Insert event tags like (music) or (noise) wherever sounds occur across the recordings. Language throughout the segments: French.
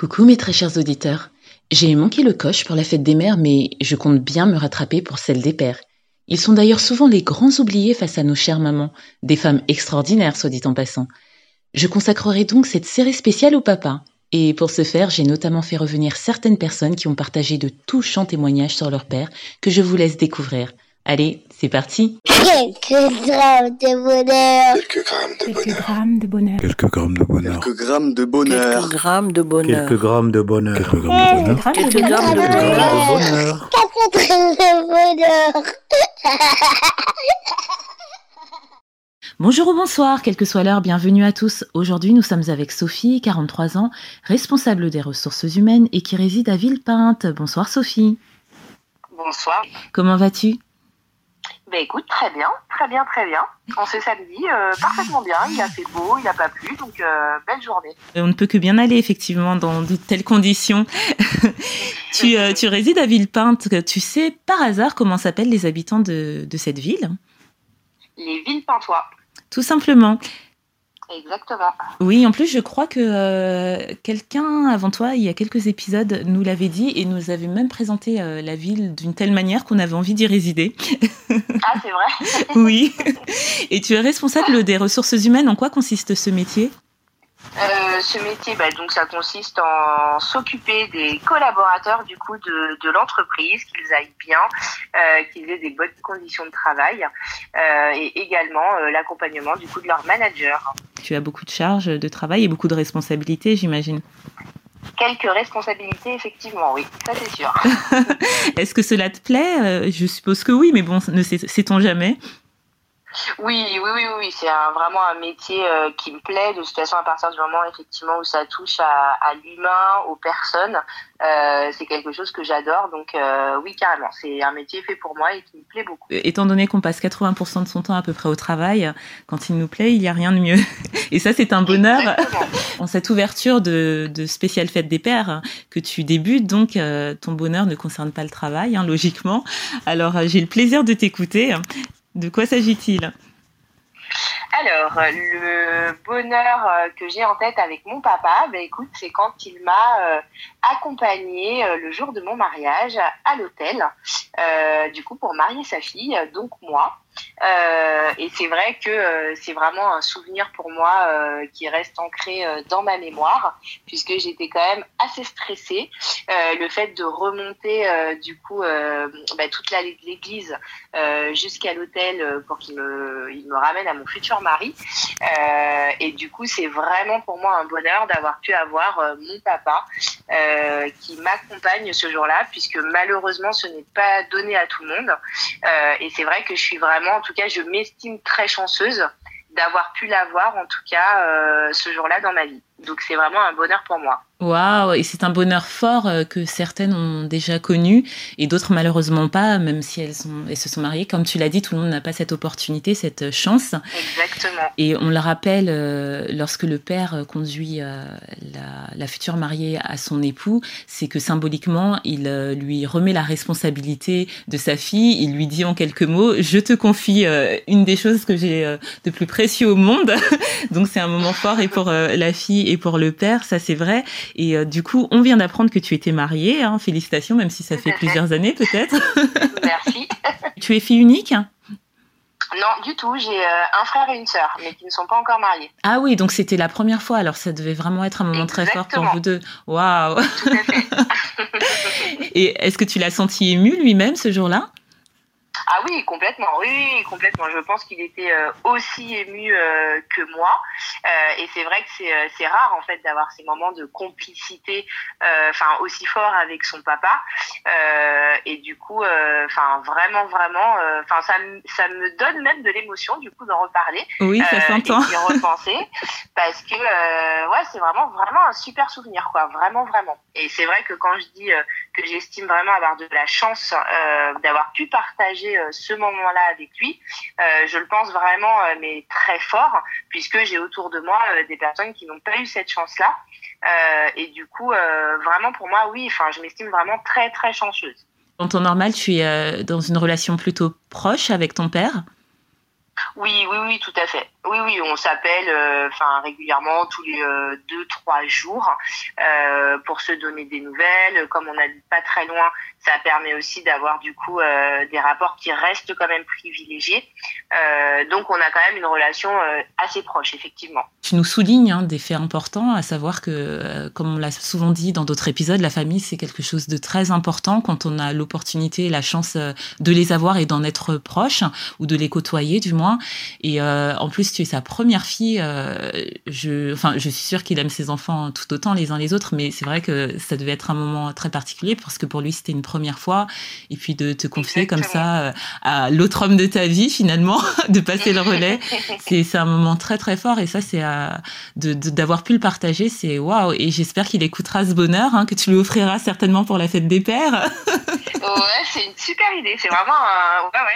Coucou mes très chers auditeurs. J'ai manqué le coche pour la fête des mères, mais je compte bien me rattraper pour celle des pères. Ils sont d'ailleurs souvent les grands oubliés face à nos chères mamans, des femmes extraordinaires, soit dit en passant. Je consacrerai donc cette série spéciale au papa. Et pour ce faire, j'ai notamment fait revenir certaines personnes qui ont partagé de touchants témoignages sur leur père que je vous laisse découvrir. Allez, c'est parti Quelques grammes de bonheur. Quelques grammes de Quelques bonheur. grammes de bonheur. Quelques grammes de bonheur. Quelques grammes de bonheur. Quelques grammes de bonheur. Quelques grammes de bonheur. Quelques grammes de bonheur. Quelques grammes de bonheur. bonheur. Quatre grammes de bonheur. Bonjour ou bonsoir, quelle que soit l'heure, bienvenue à tous. Aujourd'hui, nous sommes avec Sophie, 43 ans, responsable des ressources humaines et qui réside à Villepinte. Bonsoir Sophie. Bonsoir. Comment vas-tu Ben écoute, très bien, très bien, très bien. On s'est samedi, euh, parfaitement bien. Il a fait beau, il a pas plu, donc euh, belle journée. On ne peut que bien aller effectivement dans de telles conditions. (laughs) tu, euh, tu résides à Villepinte. Tu sais par hasard comment s'appellent les habitants de, de cette ville? Les villes pintois, Tout simplement. Exactement. Oui, en plus, je crois que euh, quelqu'un avant toi, il y a quelques épisodes, nous l'avait dit et nous avait même présenté euh, la ville d'une telle manière qu'on avait envie d'y résider. (laughs) Ah, c'est vrai (laughs) oui. Et tu es responsable des ressources humaines. En quoi consiste ce métier? Euh, Ce métier, bah, donc ça consiste en s'occuper des collaborateurs du coup de, de l'entreprise, qu'ils aillent bien, euh, qu'ils aient des bonnes conditions de travail, euh, et également l'accompagnement du coup de leur manager. Tu as beaucoup de charges de travail et beaucoup de responsabilités, j'imagine. Quelques responsabilités, effectivement, oui, ça c'est sûr. (laughs) Est-ce que cela te plaît? Euh, Je suppose que oui, mais bon, ne sait- sait-on jamais Oui, oui, oui, oui, c'est vraiment un métier euh, qui me plaît. De toute façon, à partir du moment effectivement où ça touche à, à l'humain, aux personnes, euh, c'est quelque chose que j'adore. Donc euh, oui, carrément, c'est un métier fait pour moi et qui me plaît beaucoup. Étant donné qu'on passe 80% de son temps à peu près au travail, quand il nous plaît, il n'y a rien de mieux. (laughs) Et ça, c'est un bonheur. Exactement. (laughs) En cette ouverture de, de spéciale fête des pères que tu débutes, donc ton bonheur ne concerne pas le travail, hein, logiquement. Alors j'ai le plaisir de t'écouter. De quoi s'agit-il? Alors, le bonheur euh, que j'ai en tête avec mon papa, ben c'est quand il m'a euh, accompagnée euh, le jour de mon mariage à l'hôtel, du coup pour marier sa fille, donc moi. Euh, et c'est vrai que euh, c'est vraiment un souvenir pour moi euh, qui reste ancré dans ma mémoire, puisque j'étais quand même assez stressée. Le fait de remonter du coup bah, toute l'église jusqu'à l'hôtel pour qu'il me, il me ramène à mon futur mari. Et du coup, c'est vraiment pour moi un bonheur d'avoir pu avoir mon papa qui m'accompagne ce jour-là, puisque malheureusement, ce n'est pas donné à tout le monde. Et c'est vrai que je suis vraiment, en tout cas, je m'estime très chanceuse d'avoir pu l'avoir, en tout cas, euh, ce jour-là dans ma vie. Donc c'est vraiment un bonheur pour moi. Waouh Et c'est un bonheur fort euh, que certaines ont déjà connu et d'autres malheureusement pas, même si elles, sont, elles se sont mariées. Comme tu l'as dit, tout le monde n'a pas cette opportunité, cette chance. Exactement. Et on le rappelle, euh, lorsque le père euh, conduit euh, la, la future mariée à son époux, c'est que symboliquement, il euh, lui remet la responsabilité de sa fille. Il lui dit en quelques mots, je te confie euh, une des choses que j'ai euh, de plus précieux au monde. (laughs) Donc c'est un moment fort et pour euh, la fille et pour le père, ça c'est vrai. Et euh, du coup, on vient d'apprendre que tu étais mariée. Hein, félicitations, même si ça fait plusieurs années peut-être. (laughs) Merci. (laughs) tu es fille unique Non, du tout. J'ai euh, un frère et une sœur, mais qui ne sont pas encore mariés. Ah oui, donc c'était la première fois, alors ça devait vraiment être un moment très fort pour vous deux. Waouh. (laughs) Et est-ce que tu l'as senti ému lui-même ce jour-là? Ah oui, complètement. Oui, complètement. Je pense qu'il était euh, aussi ému euh, que moi. Euh, et c'est vrai que c'est rare en fait d'avoir ces moments de complicité, enfin aussi fort avec son papa. Et du coup, enfin vraiment, vraiment, enfin ça, me- ça me donne même de l'émotion du coup d'en reparler. Oui, ça s'entend. et d'y repenser (laughs) parce que ouais c'est vraiment vraiment un super souvenir quoi vraiment vraiment et c'est vrai que quand je dis que j'estime vraiment avoir de la chance d'avoir pu partager euh, ce moment-là avec lui. Euh, je le pense vraiment euh, mais très fort puisque j'ai autour de moi des personnes qui n'ont pas eu cette chance-là. Et du coup vraiment pour moi oui enfin je m'estime vraiment très très chanceuse. En temps normal, tu es dans une relation plutôt proche avec ton père? Oui, oui, oui, tout à fait. Oui, oui, on s'appelle, euh, régulièrement tous les euh, deux, trois jours euh, pour se donner des nouvelles. Comme on n'habite pas très loin, ça permet aussi d'avoir du coup des rapports qui restent quand même privilégiés. donc on a quand même une relation assez proche, effectivement. Tu nous soulignes hein, des faits importants, à savoir que, comme on l'a souvent dit dans d'autres épisodes, la famille c'est quelque chose de très important quand on a l'opportunité, la chance de les avoir et d'en être proche ou de les côtoyer du moins. Et en plus tu es sa première fille. Euh, je, enfin, je suis sûre qu'il aime ses enfants tout autant les uns les autres, mais c'est vrai que ça devait être un moment très particulier parce que pour lui c'était une première fois. Et puis de te confier comme ça euh, à l'autre homme de ta vie finalement, (laughs) de passer le relais, (laughs) c'est un moment très très fort. Et ça, c'est d'avoir pu le partager, c'est waouh. Et j'espère qu'il écoutera ce bonheur, hein, que tu lui offriras certainement pour la fête des pères. (laughs) ouais, c'est une super idée. C'est vraiment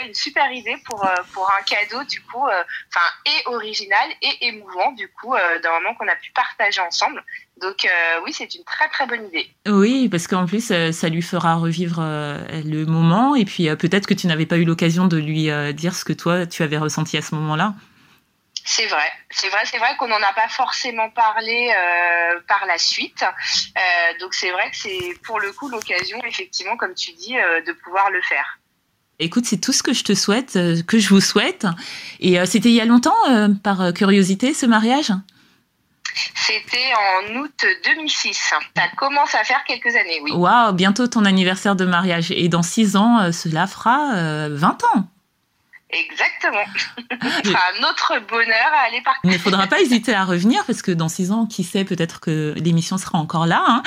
une super idée pour, euh, pour un cadeau du coup, enfin et original et émouvant du coup euh, d'un moment qu'on a pu partager ensemble. Donc euh, oui, c'est une très très bonne idée. Oui, parce qu'en plus, euh, ça lui fera revivre le moment et puis peut-être que tu n'avais pas eu l'occasion de lui dire ce que toi, tu avais ressenti à ce moment-là. C'est vrai, c'est vrai, c'est vrai qu'on n'en a pas forcément parlé par la suite. donc c'est vrai que c'est pour le coup l'occasion, effectivement, comme tu dis, de pouvoir le faire. Écoute, c'est tout ce que je te souhaite, euh, que je vous souhaite. Et euh, c'était il y a longtemps, euh, par curiosité, ce mariage? C'était en août 2006. Ça commence à faire quelques années, oui. Waouh, bientôt ton anniversaire de mariage. Et dans six ans, cela fera 20 ans. Exactement. Ce sera un autre bonheur à aller partager. Mais il ne faudra pas hésiter à revenir parce que dans six ans, qui sait, peut-être que l'émission sera encore là. Hein.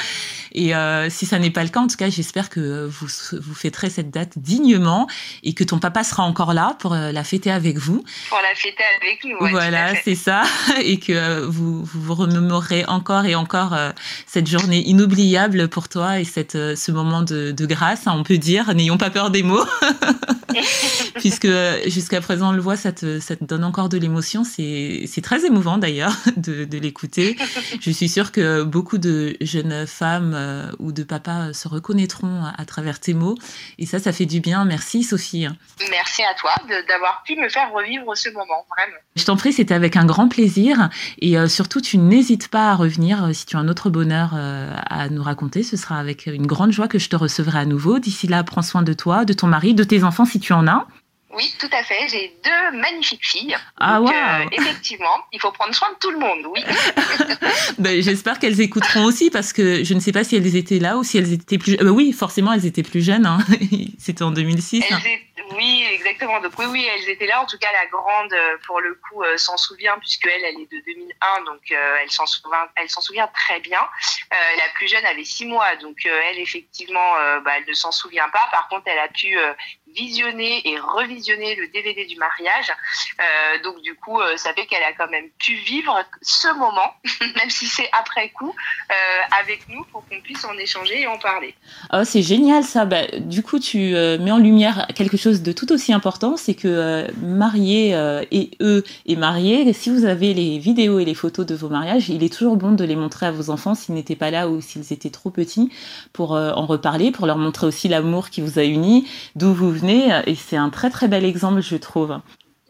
Et euh, si ça n'est pas le cas, en tout cas, j'espère que vous, vous fêterez cette date dignement et que ton papa sera encore là pour euh, la fêter avec vous. Pour la fêter avec nous. voilà, c'est ça. (laughs) Et que euh, vous, vous remémorerez encore et encore cette journée inoubliable pour toi et cette, ce moment de, de grâce, hein, on peut dire. N'ayons pas peur des mots. (laughs) (laughs) Puisque jusqu'à présent, on le voit, ça te, ça te donne encore de l'émotion. C'est très émouvant d'ailleurs (laughs) de, de l'écouter. Je suis sûre que beaucoup de jeunes femmes euh, ou de papas se reconnaîtront à, travers tes mots. Et ça, ça fait du bien. Merci Sophie. Merci à toi d'avoir pu me faire revivre ce moment, vraiment. Je t'en prie, c'était avec un grand plaisir. Et euh, surtout, tu n'hésites pas à revenir euh, si tu as un autre bonheur à nous raconter. Ce sera avec une grande joie que je te recevrai à nouveau. D'ici là, prends soin de toi, de ton mari, de tes enfants si tu en as. Oui, tout à fait. J'ai deux magnifiques filles. Ah Donc, euh, effectivement, il faut prendre soin de tout le monde, oui. (laughs) ben, J'espère qu'elles écouteront aussi parce que je ne sais pas si elles étaient là ou si elles étaient plus. Euh, oui, forcément, elles étaient plus jeunes. Hein. (laughs) C'était en 2006. Oui, exactement. Donc oui, oui, elles étaient là. En tout cas, la grande, euh, pour le coup, s'en souvient puisque elle, elle est de 2001, donc elle s'en souvient, elle s'en souvient très bien. la plus jeune avait six mois, donc elle, effectivement, bah, elle ne s'en souvient pas. Par contre, elle a pu visionner et revisionner le DVD du mariage. Euh, donc du coup, euh, ça fait qu'elle a quand même pu vivre ce moment, (laughs) même si c'est après coup, euh, avec nous pour qu'on puisse en échanger et en parler. Oh, c'est génial ça. Bah, du coup, tu mets en lumière quelque chose de tout aussi important, c'est que mariés et eux et mariés, si vous avez les vidéos et les photos de vos mariages, il est toujours bon de les montrer à vos enfants s'ils n'étaient pas là ou s'ils étaient trop petits pour en reparler, pour leur montrer aussi l'amour qui vous a unis, d'où vous venez. Et c'est un très très bel exemple, je trouve.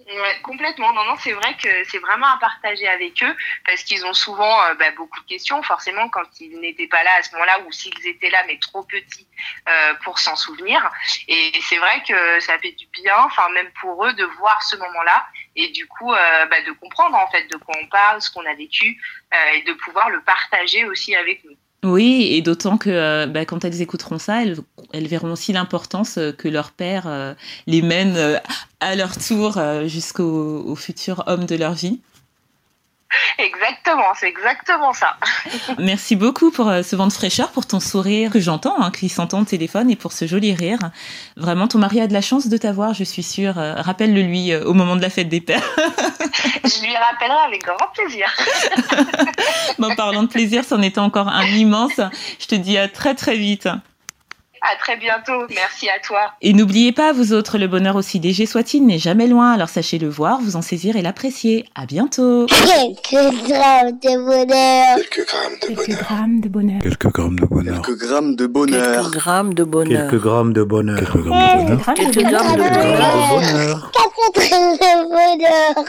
Ouais, complètement. Non, non, c'est vrai que c'est vraiment à partager avec eux parce qu'ils ont souvent euh, bah, beaucoup de questions. Forcément, quand ils n'étaient pas là à ce moment-là ou s'ils étaient là mais trop petits euh, pour s'en souvenir. Et c'est vrai que ça fait du bien, enfin même pour eux, de voir ce moment-là et du coup euh, bah, de comprendre en fait de quoi on parle, ce qu'on a vécu et de pouvoir le partager aussi avec nous. Oui, et d'autant que euh, bah, quand elles écouteront ça, elles, verront aussi l'importance euh, que leur père euh, les mène à leur tour jusqu'au futur homme de leur vie. Exactement, c'est exactement ça. (laughs) Merci beaucoup pour euh, ce vent de fraîcheur, pour ton sourire que j'entends, hein, qui s'entend au téléphone, et pour ce joli rire. Vraiment, ton mari a de la chance de t'avoir, je suis sûre. Euh, rappelle-le lui euh, au moment de la fête des pères. (laughs) je lui rappellerai avec grand plaisir. (laughs) bon, parlant de plaisir, c'en était encore un immense. Je te dis à très très vite. À très bientôt. Merci à toi. Et n'oubliez pas, vous autres, le bonheur aussi léger soit-il n'est jamais loin. Alors sachez le voir, vous en saisir et l'apprécier. À bientôt. Quelques grammes de bonheur. Quelques grammes de bonheur. Quelques grammes de bonheur. Quelques grammes de bonheur. Quelques grammes de bonheur. Quelques grammes de bonheur. Quelques grammes de bonheur. Quelques grammes de bonheur. Quelques grammes de bonheur.